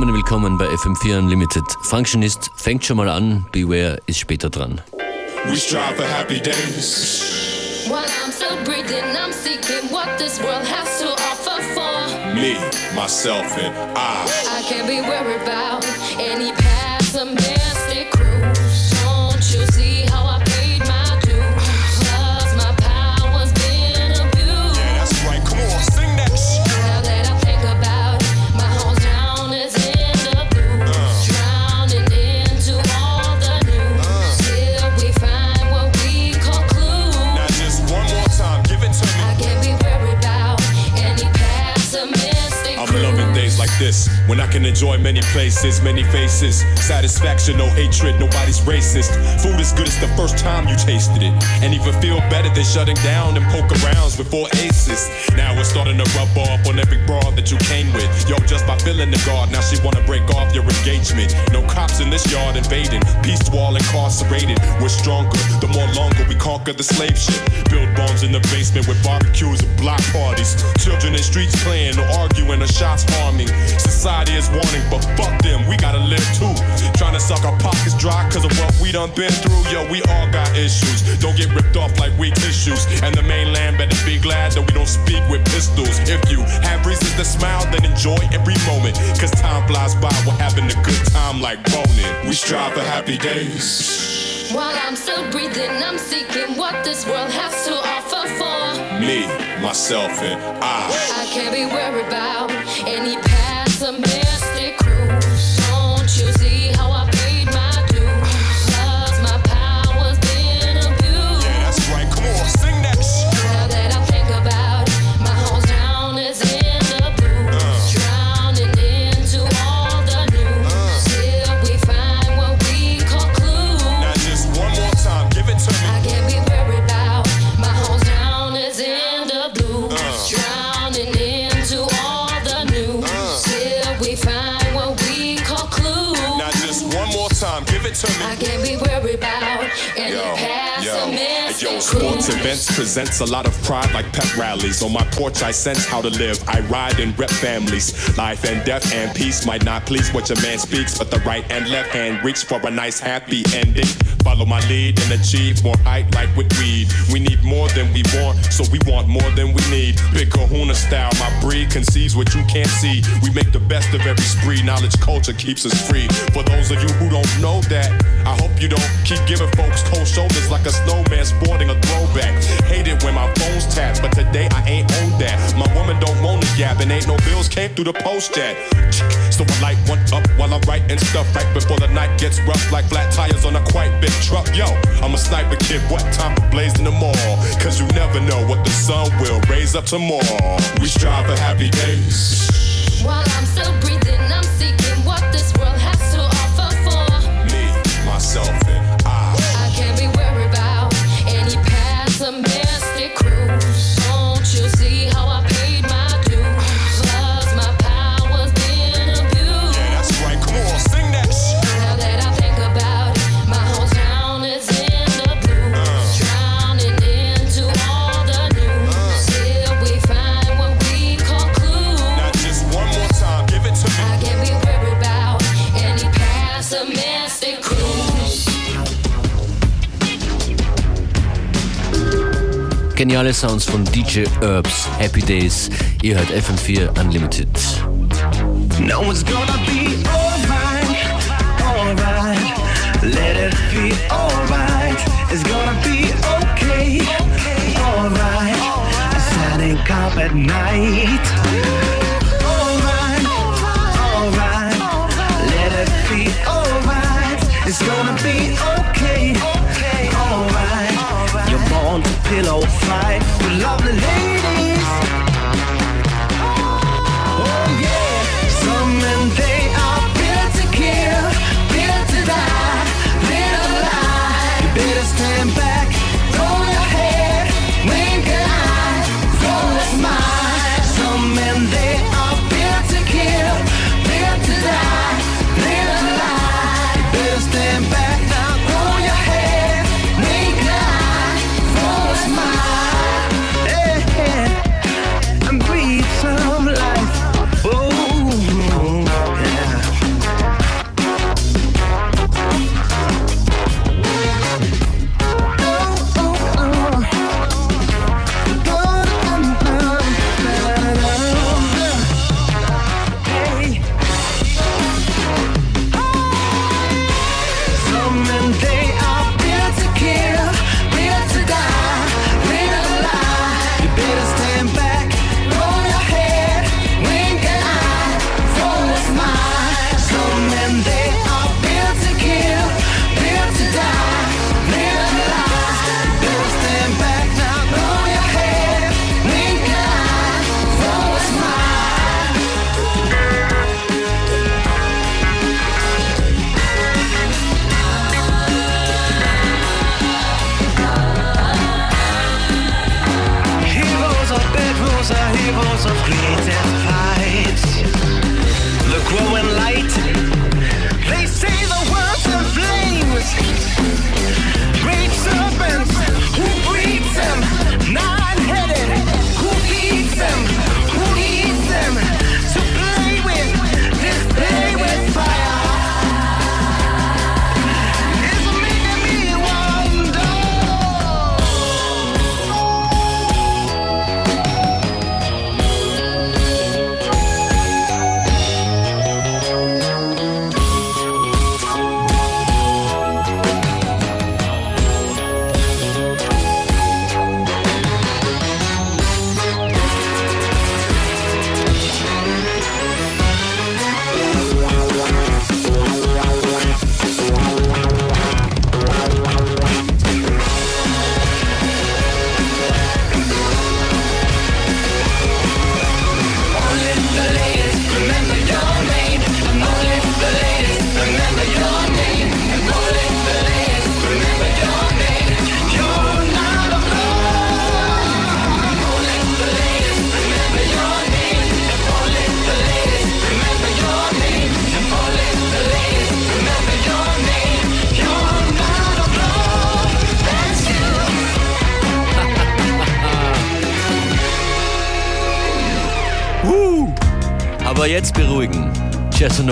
zusammen, willkommen bei FM4 Unlimited. Functionist fängt schon mal an, Beware ist später dran. We strive for happy days. While I'm still breathing, I'm seeking what this world has to offer for. Me, myself, and I. I can't be worried about any this when I can enjoy many places, many faces. Satisfaction, no hatred, nobody's racist. Food is good as the first time you tasted it, and even feel better than shutting down and poke arounds before aces. Now it's starting to rub off on every broad that you came with. Yo, just by filling the guard, now she wanna break off your engagement. No cops in this yard invading, peace wall incarcerated. We're stronger the more longer we conquer the slave ship. Build bombs in the basement with barbecues and block parties. Children in streets playing or arguing or shots harming. Society is warning, but fuck them, we gotta live too. Trying to suck our pockets dry cause of what we done been through. Yo, we all got issues. Don't get ripped off like weak tissues. And the mainland better be glad that we don't speak with pistols. If you have reasons to smile, then enjoy every moment. Cause time flies by, we're having a good time like boning. We strive for happy days. While I'm still breathing, I'm seeking what this world has to offer for. Me, myself, and I. I can't be worried about any pessimistic crews. Events presents a lot of pride like pep rallies. On my porch, I sense how to live. I ride and rep families. Life and death and peace might not please what your man speaks, but the right and left hand reach for a nice happy ending. Follow my lead and achieve more height like with weed. We need more than we want, so we want more than we need. Big kahuna style, my breed conceives what you can't see. We make the best of every spree. Knowledge culture keeps us free. For those of you who don't know that, I hope you don't keep giving folks cold shoulders like a snowman sporting a throwback. Hate it when my phone's tapped, but today I ain't on that. My woman don't want to gap, and ain't no bills came through the post yet. So I light one up while I'm writing stuff right before the night gets rough like flat tires on a quite big truck. Yo, I'm a sniper kid, what time for blazing them all? Cause you never know what the sun will raise up tomorrow. We strive for happy days. While I'm still breathing, Sounds von DJ Herbs, Happy Days. Ihr hört FM4 Unlimited. No one's gonna be alright, alright. Let it be alright. It's gonna be okay, alright. Standing up at night. Pillow fight. With lovely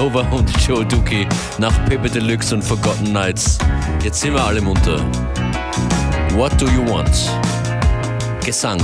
Casanova und Joe Dookie nach Pepe Deluxe und Forgotten Nights. Jetzt sind wir alle munter. What do you want? Gesang.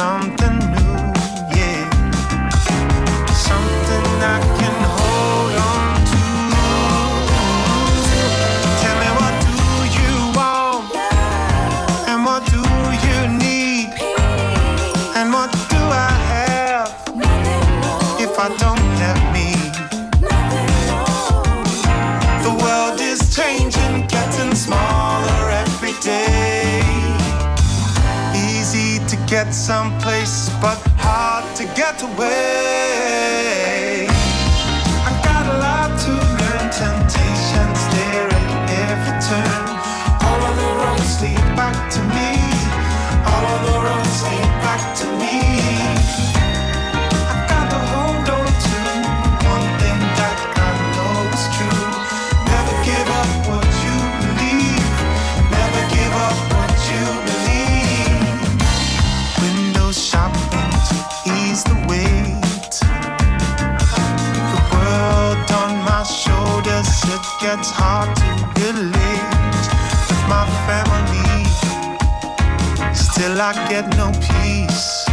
Something new, yeah. Something I can hold on to. Tell me what do you want? And what do you need? And what do I have if I don't have me? The world is changing, getting smaller every day. Easy to get hard to it gets hard to believe with my family. Still, I get no peace.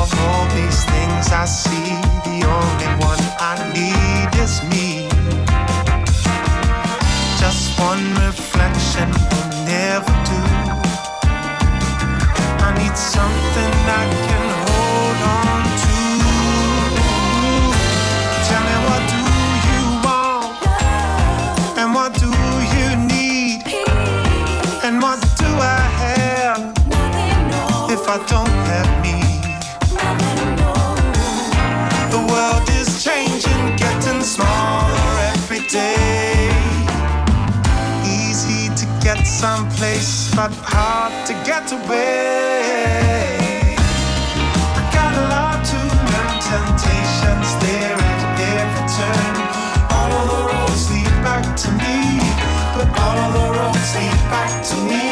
Of all these things I see, the only one I need is me. Just one reflection will never do. I need something I can Don't have me? The world is changing, getting smaller every day. Easy to get someplace, but hard to get away. I got a lot temptations there at every turn. All the roads lead back to me, but all the roads lead back to me.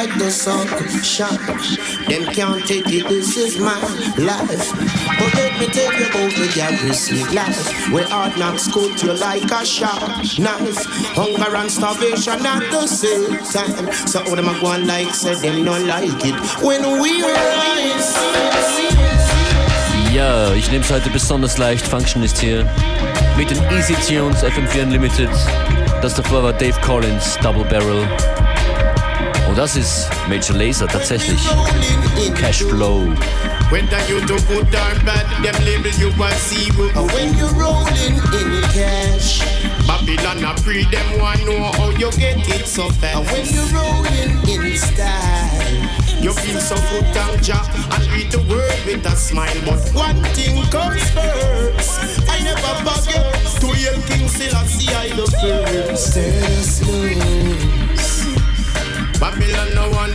like the sun could shine. Them can't take it, this is my life. But let me take you over the garrison life. Where hard knocks cut you like a sharp knife. Hunger and starvation at the same time. So all them a go on like say them not like it. When we rise. Ja, ich nehm's heute besonders leicht. Function ist hier. Mit den Easy Tunes FM4 Unlimited. Das davor war Dave Collins, Double Barrel. Und das ist Major Laser tatsächlich. Cashflow. Whether you do good or bad, them label you a zero. But when you're rolling in cash, Babylon a free them one know how you get it so fast. And when you're rolling in style. You feel so good, Ganja, and read the world with a smile. But one thing comes first. I never forget to hear King Selassie, I love first. Stay slow.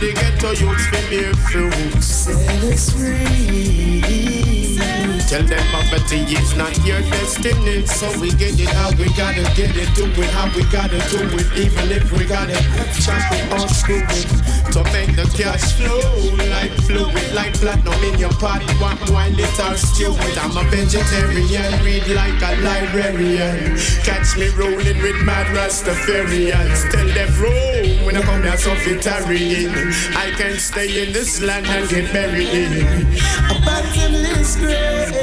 Babylon no one they get to youths for bear fruits. set us free. Tell them poverty is not your destiny. So we get it how we gotta get it, do it how we gotta do it. Even if we gotta chop it or screw it. To make the cash flow like fluid, like platinum in your pot. One wine it it. I'm a vegetarian, read like a librarian. Catch me rolling with mad Rastafarians. Tell them roll when I come here, so fit I can stay in this land and get buried. in. A bottomless grave.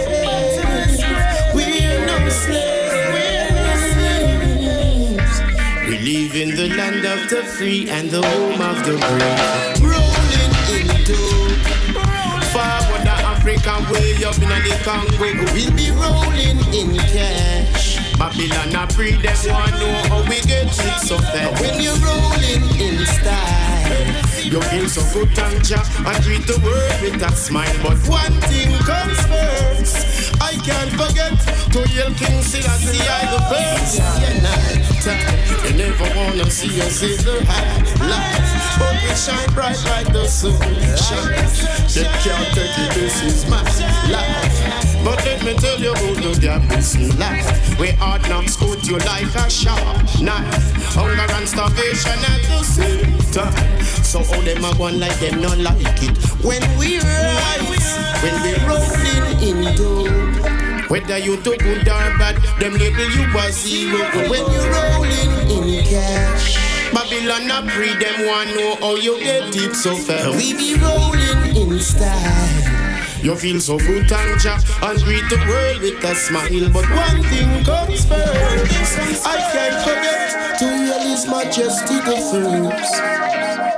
We're no slaves. We live in the land of the free and the home of the brave. Rolling into, Forward the African way up in the Congo. we'll be rolling in cash. Babylon a pre them want know how we get it so fast. When you're rolling in style, You feel so good and ja and greet the world with a smile. But one thing comes first. I can't forget to yell King Selassie I the first. yeah, night You never wanna see us in the high life, but we shine bright like the sun shines. They can't take it, this is my life. Let me tell you about the gap's life. Where hard knocks put you like a sharp knife. Hunger and starvation at the same time. So all them are one like them not like it. when we rise, when we rolling in dough. Whether you do good or bad, them label you as zero. When you're rolling in cash, Babylon a pre them want know how you get it so fast. we be rolling in style. You feel so good and ja and greet the world with a smile. But one thing comes first. I can't forget To His Majesty the first.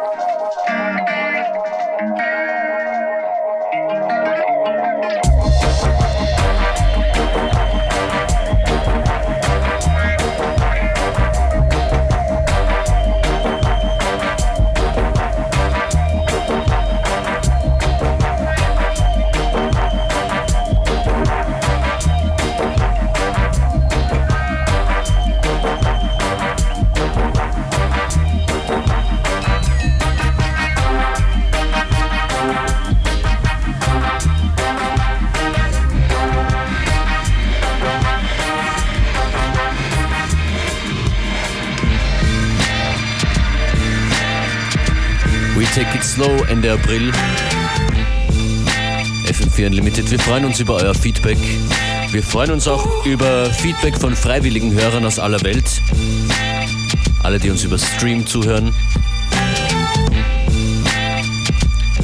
Take It Slow Ende April. FM4 Unlimited. Wir freuen uns über euer Feedback. Wir freuen uns auch über Feedback von freiwilligen Hörern aus aller Welt. Alle, die uns über Stream zuhören.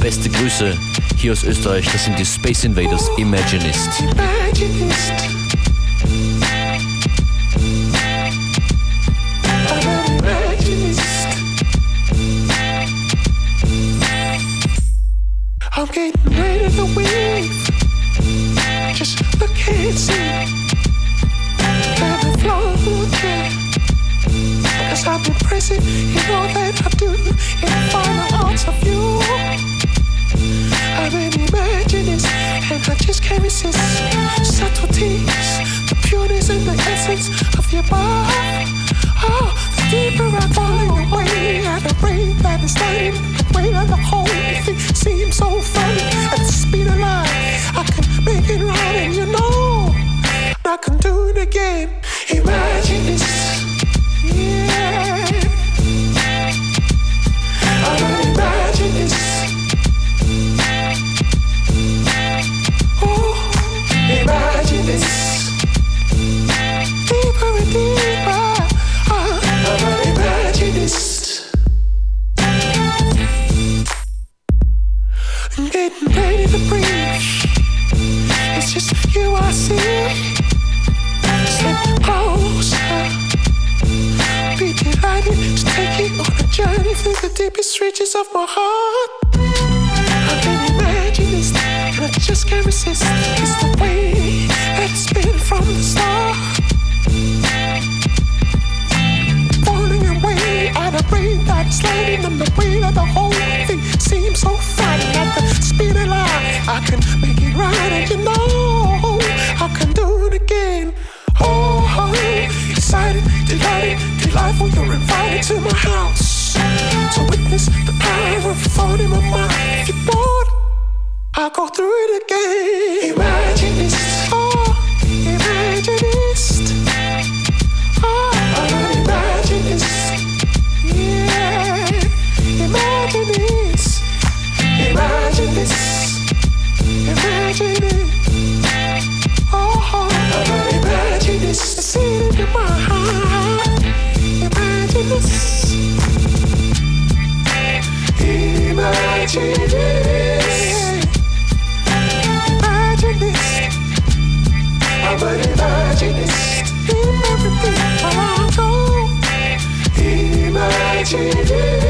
Beste Grüße hier aus Österreich. Das sind die Space Invaders Imaginist. Imaginist. See. Let Cause I've been present in all that I do. In of you. I'm an imaginist, and I just can't resist subtleties, the pureness and the essence of your body. Oh, the deeper I away the the whole thing seems so funny. At the speed of light, make it right, and you know I can do it again. Imagine this. Reaches of my heart. I'm an imaginist, and I just can't resist. It's the way that it's been from the start. Falling away at a rate that's landing, and the weight of the whole thing seems so frightening. At the speed of light, I can make it right, and you know I can do it again. Oh, oh excited, delighted, delightful. You're invited to my house to witness the power of thought in my mind. If you're bored, I'll go through it again. Imagine Imagine this. Imagine this. I but imagine this. In everything I go. Imagine this.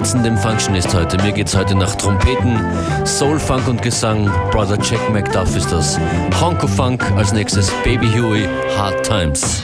Dezendem Functionist heute. Mir geht's heute nach Trompeten, Soul, Funk und Gesang. Brother Jack McDuff ist das. Honko Funk, als nächstes Baby Huey, Hard Times.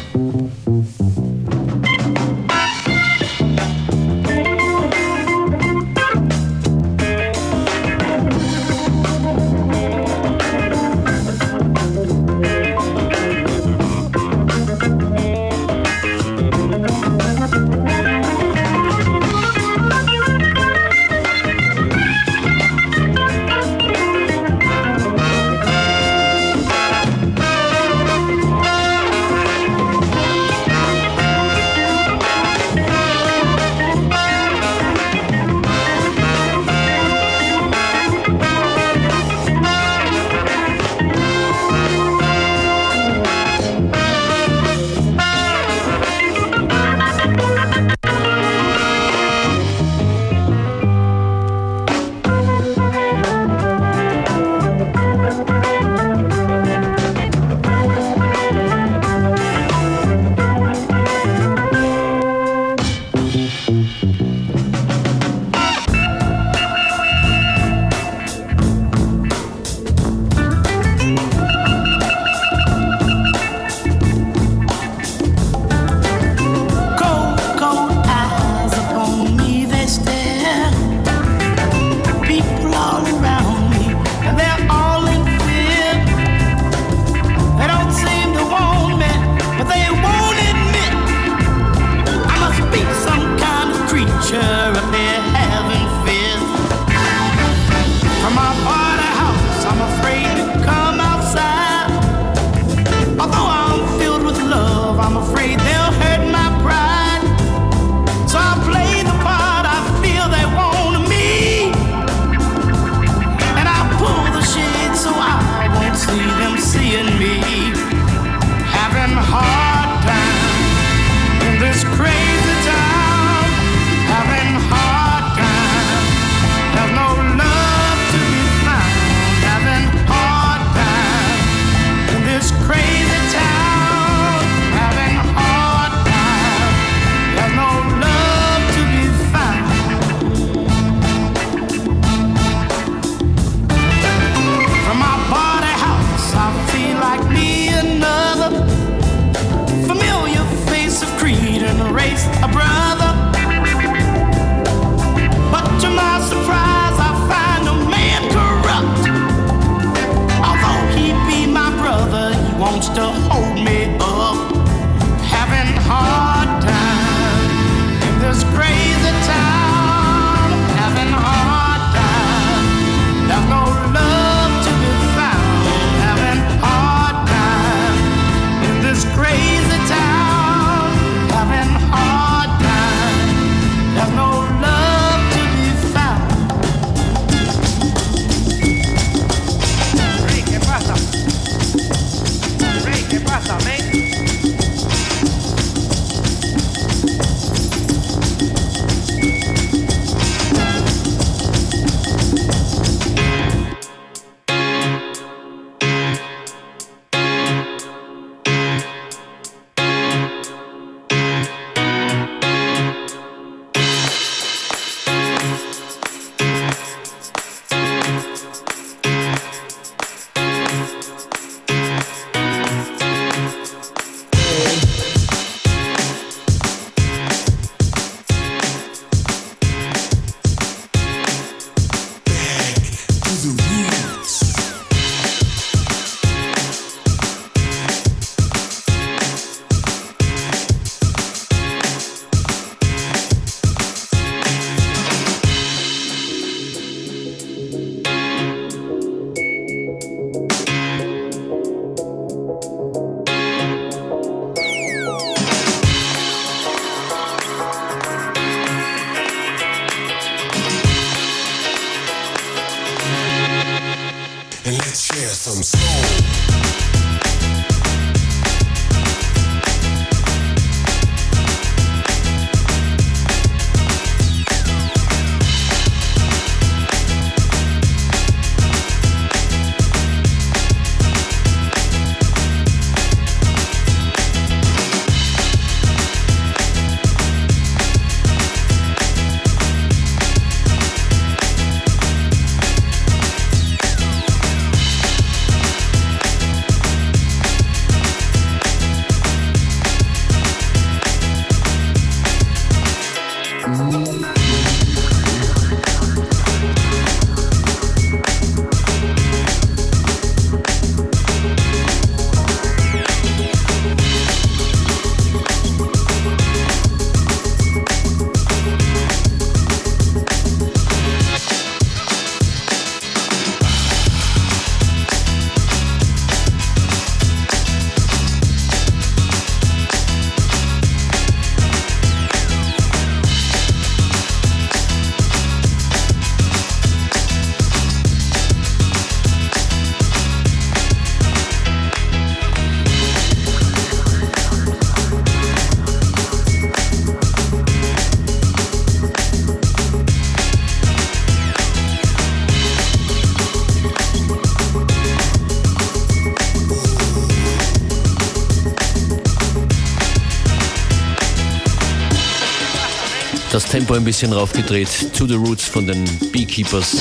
Ein bisschen raufgedreht. To the Roots von den Beekeepers.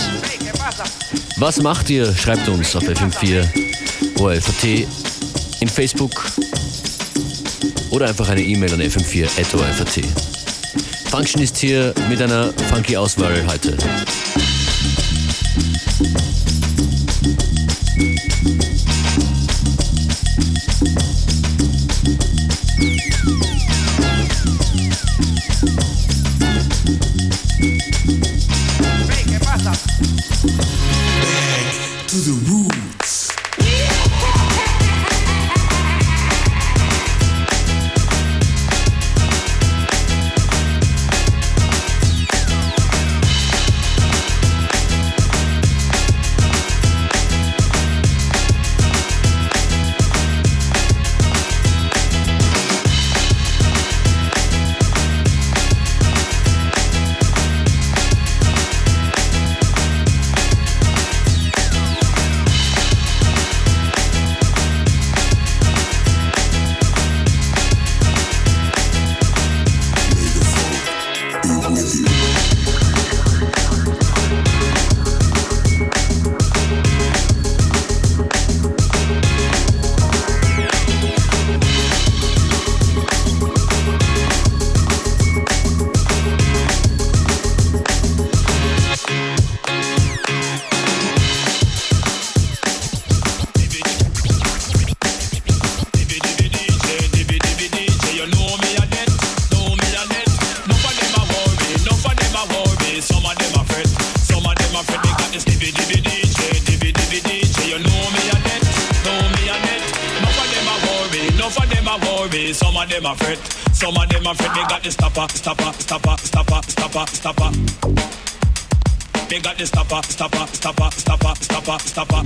Was macht ihr? Schreibt uns auf FM4 ORFAT in Facebook oder einfach eine E-Mail an fm4.orfat. Function ist hier mit einer funky Auswahl heute. Stopper, stopper. They got the stopper, stopper, stopper, stopper, stopper, stopper.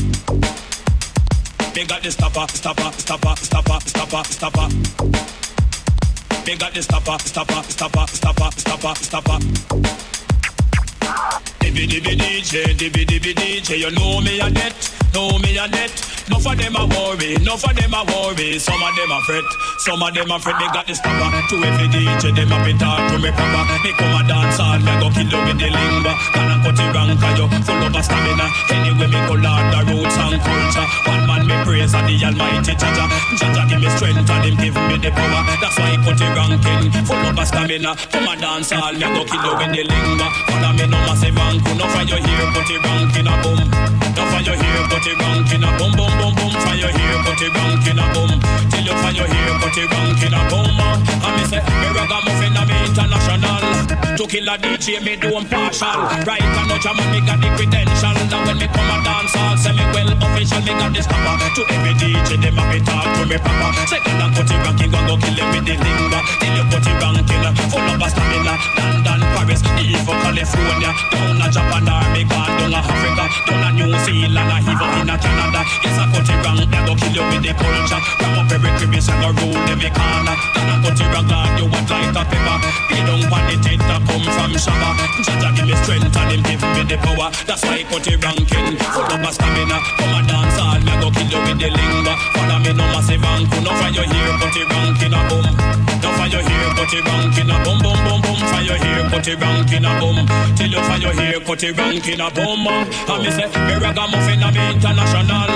They got the stopper, stopper, stopper, stopper, stopper, stopper. They got the stopper, stopper, stopper, stopper, stopper, stopper. Dibby dibby DJ, dibby dibby DJ, you know me a net, know me a net. Enough of them a worry, enough of them a worry. Some of them a fret, some of them a fret. They got the stopper to every DJ. Them a be talk to me proper. Me come a dance all, me go kill you with the lingua. Can I cut it wrong 'cause you full of stamina. Anyway me go learn the roots and culture. One man me praise and the Almighty Jaja. Jaja give me strength and him give me the power. That's why he cut it ranking, full of stamina. Come a dance all, me go kill you with the lingua. Follow me no massive rank, no your here, put it ranking a boom. No your here, put it ranking a boom, boom, boom, boom. Your here, put it ranking a boom. Till you your here, put it ranking a boom. And me say, me ragamuffin me international. To kill a DJ, me do partial. Right and no jam, me got the credential. Now when me come a dance, all say me well official. Me got this cover. To every DJ, them a be talk to me proper. Second and put it ranking, go go kill them with the linger. Till you put it ranking, full of stamina. London, Paris, even California. Down a Japan, Armega, down a Africa, down a New Zealand, and even in a Canada. Yes, I put it wrong, they go kill you with the culture. Ram up every crevice and go rule every corner. I put it wrong, God, you want like a pepper. Pay down on the tit that come from Shabba. Jaja give me strength and him give me the power. That's why I put it ranking, full of a stamina. Come a dance all, me go kill you with the linga. Follow me no massive anku, no your here, put it ranking a boom. Your here, put it ranking a boom, boom, boom, boom. Your here, put it ranking a boom. Till you your here, put it ranking a boom. And me say, me ragamuffin me international.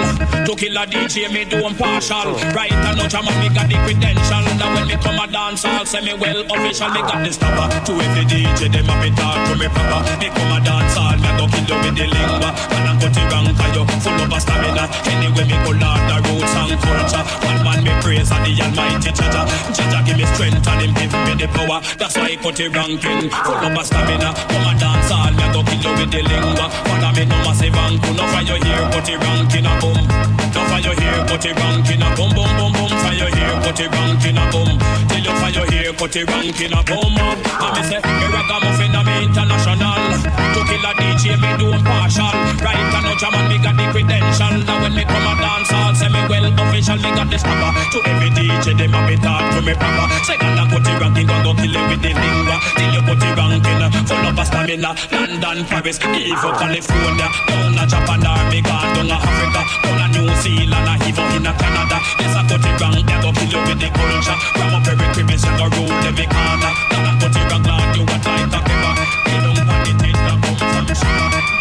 To kill a DJ, me do 'em partial. Right and no jam, and me got the credential. Now when me come a dance, I'll say me well official. Me got the stopper. To every DJ, them a be talk to me proper. Me come a dance, all me go kill you with the lingua. And I put it for you, full of stamina. Anyway, me go learn the roots and culture. One man me praise and the Almighty Jaja. Jaja give me strength and him give me the power. That's why I put it ranking, full of a stamina. Come a dance, all me go kill you with the lingua. Follow me no massive anku, no your here, put it ranking a boom. Your here, put it ranking a boom, boom, boom, boom. Your here, put it ranking a boom. Till you your here, put it ranking a boom. And me say, me ragamuffin a me international. To kill a DJ, me do partial. Right and no jam and me got the credential. Now when me come a dance, I'll say me well official. Me got the stopper. To every DJ, them a be talk to me proper. Second and put it ranking, go go kill it with the lingua. Till you put it ranking, full of a stamina. London, Paris, even California. Down a Japan, Armega, down a Africa, down a New Zealand, Lana, even in Canada. Yes, I got it they go kill you with the culture. Grab up every crib, it's rule every corner. Lana, got it wrong, Lord, you a tight of ever. They don't want it, they don't.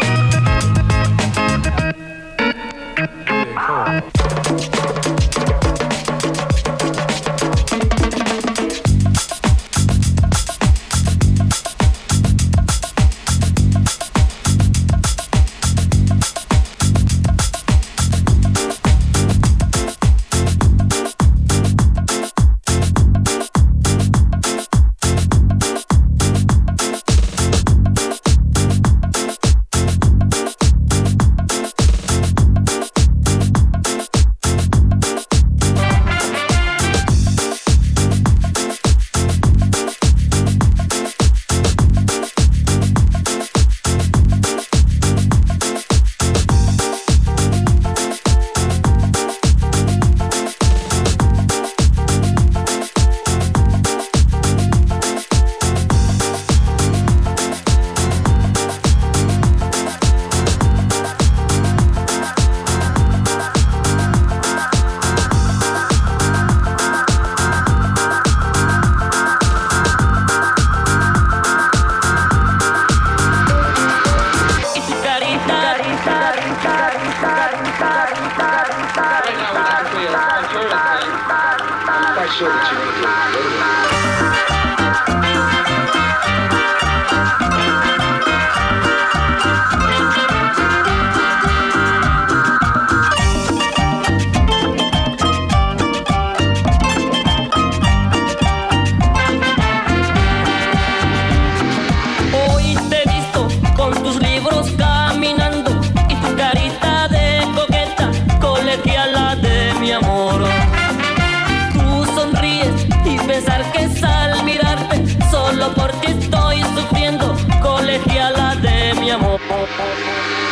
Música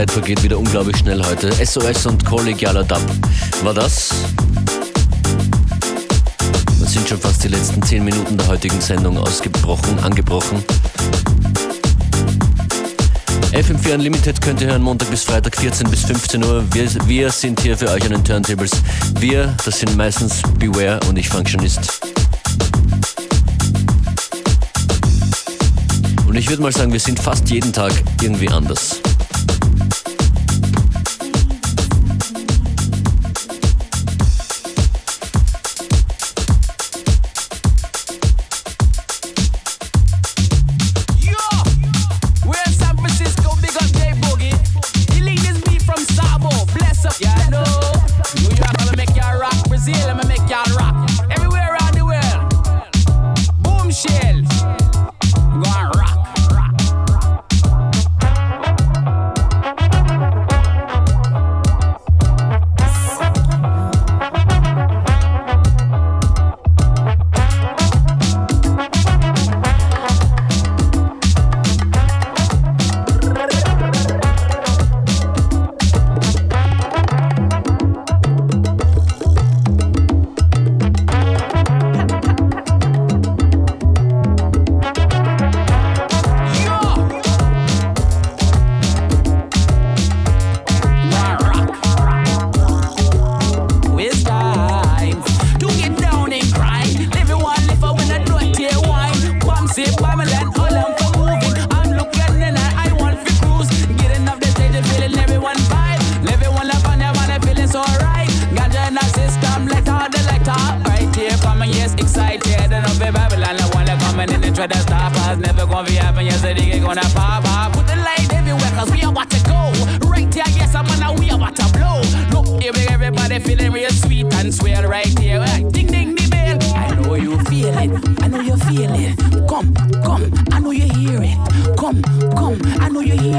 Zeit vergeht wieder unglaublich schnell heute. SOS und kollegialer Dub war das. Das sind schon fast die letzten 10 Minuten der heutigen Sendung ausgebrochen, angebrochen. FM4 Unlimited könnt ihr hören Montag bis Freitag 14 bis 15 Uhr. Wir, wir sind hier für euch an den Turntables. Wir, das sind meistens Beware und ich Functionist. Und ich würde mal sagen, wir sind fast jeden Tag irgendwie anders.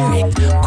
lyric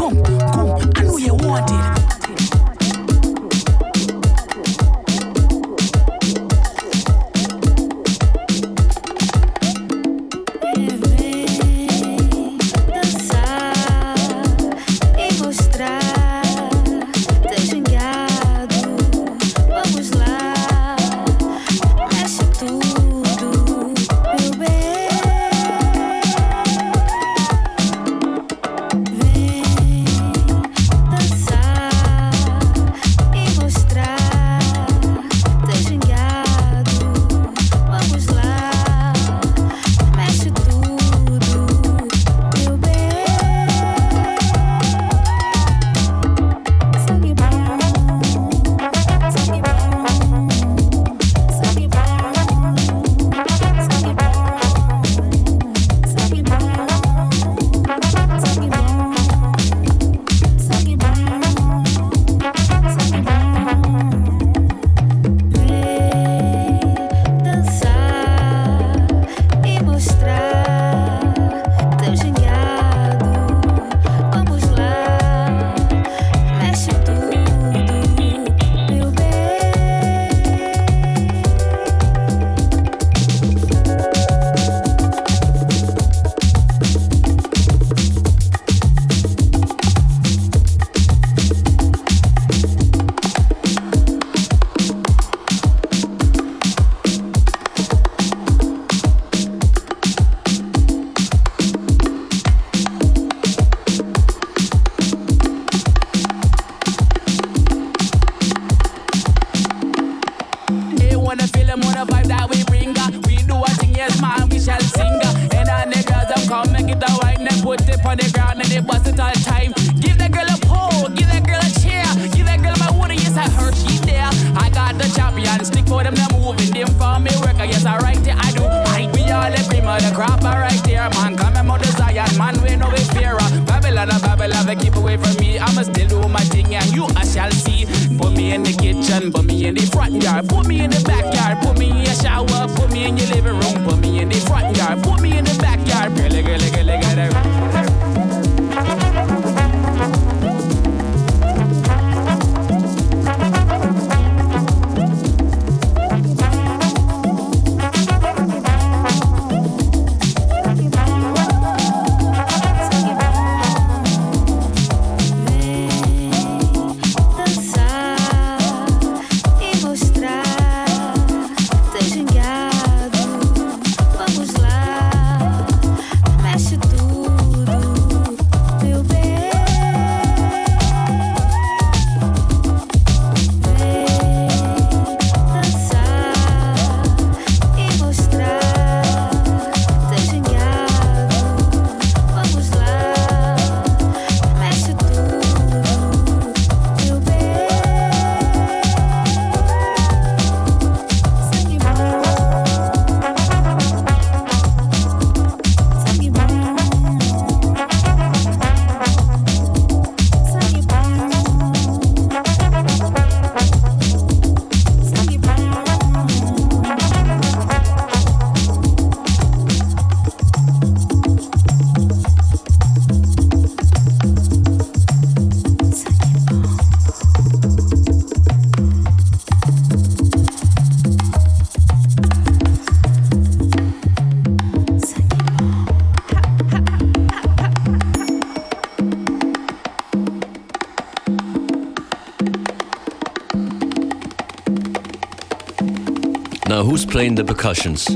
playing the percussions.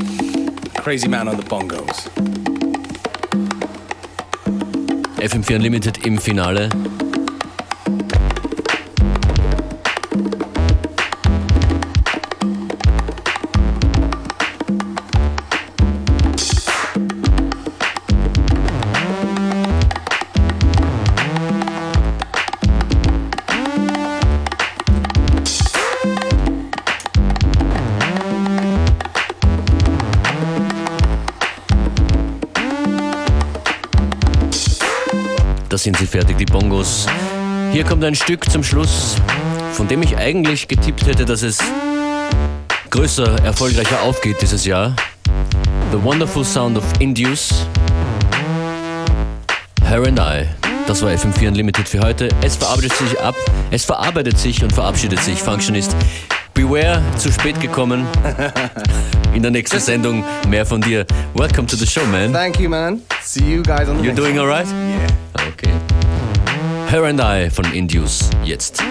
Crazy man on the bongos. FM4 Unlimited im Finale. Da sind sie fertig, die Bongos. Hier kommt ein Stück zum Schluss, von dem ich eigentlich getippt hätte, dass es größer, erfolgreicher aufgeht dieses Jahr. The Wonderful Sound of Induce. Her and I. Das war FM4 Unlimited für heute. Es verarbeitet sich ab, es verarbeitet sich und verabschiedet sich. Functionist. Beware, zu spät gekommen. In der nächsten Sendung mehr von dir. Welcome to the show, man. Thank you, man. See you guys on the You're next doing alright? Yeah. Her and I von Induce. Jetzt.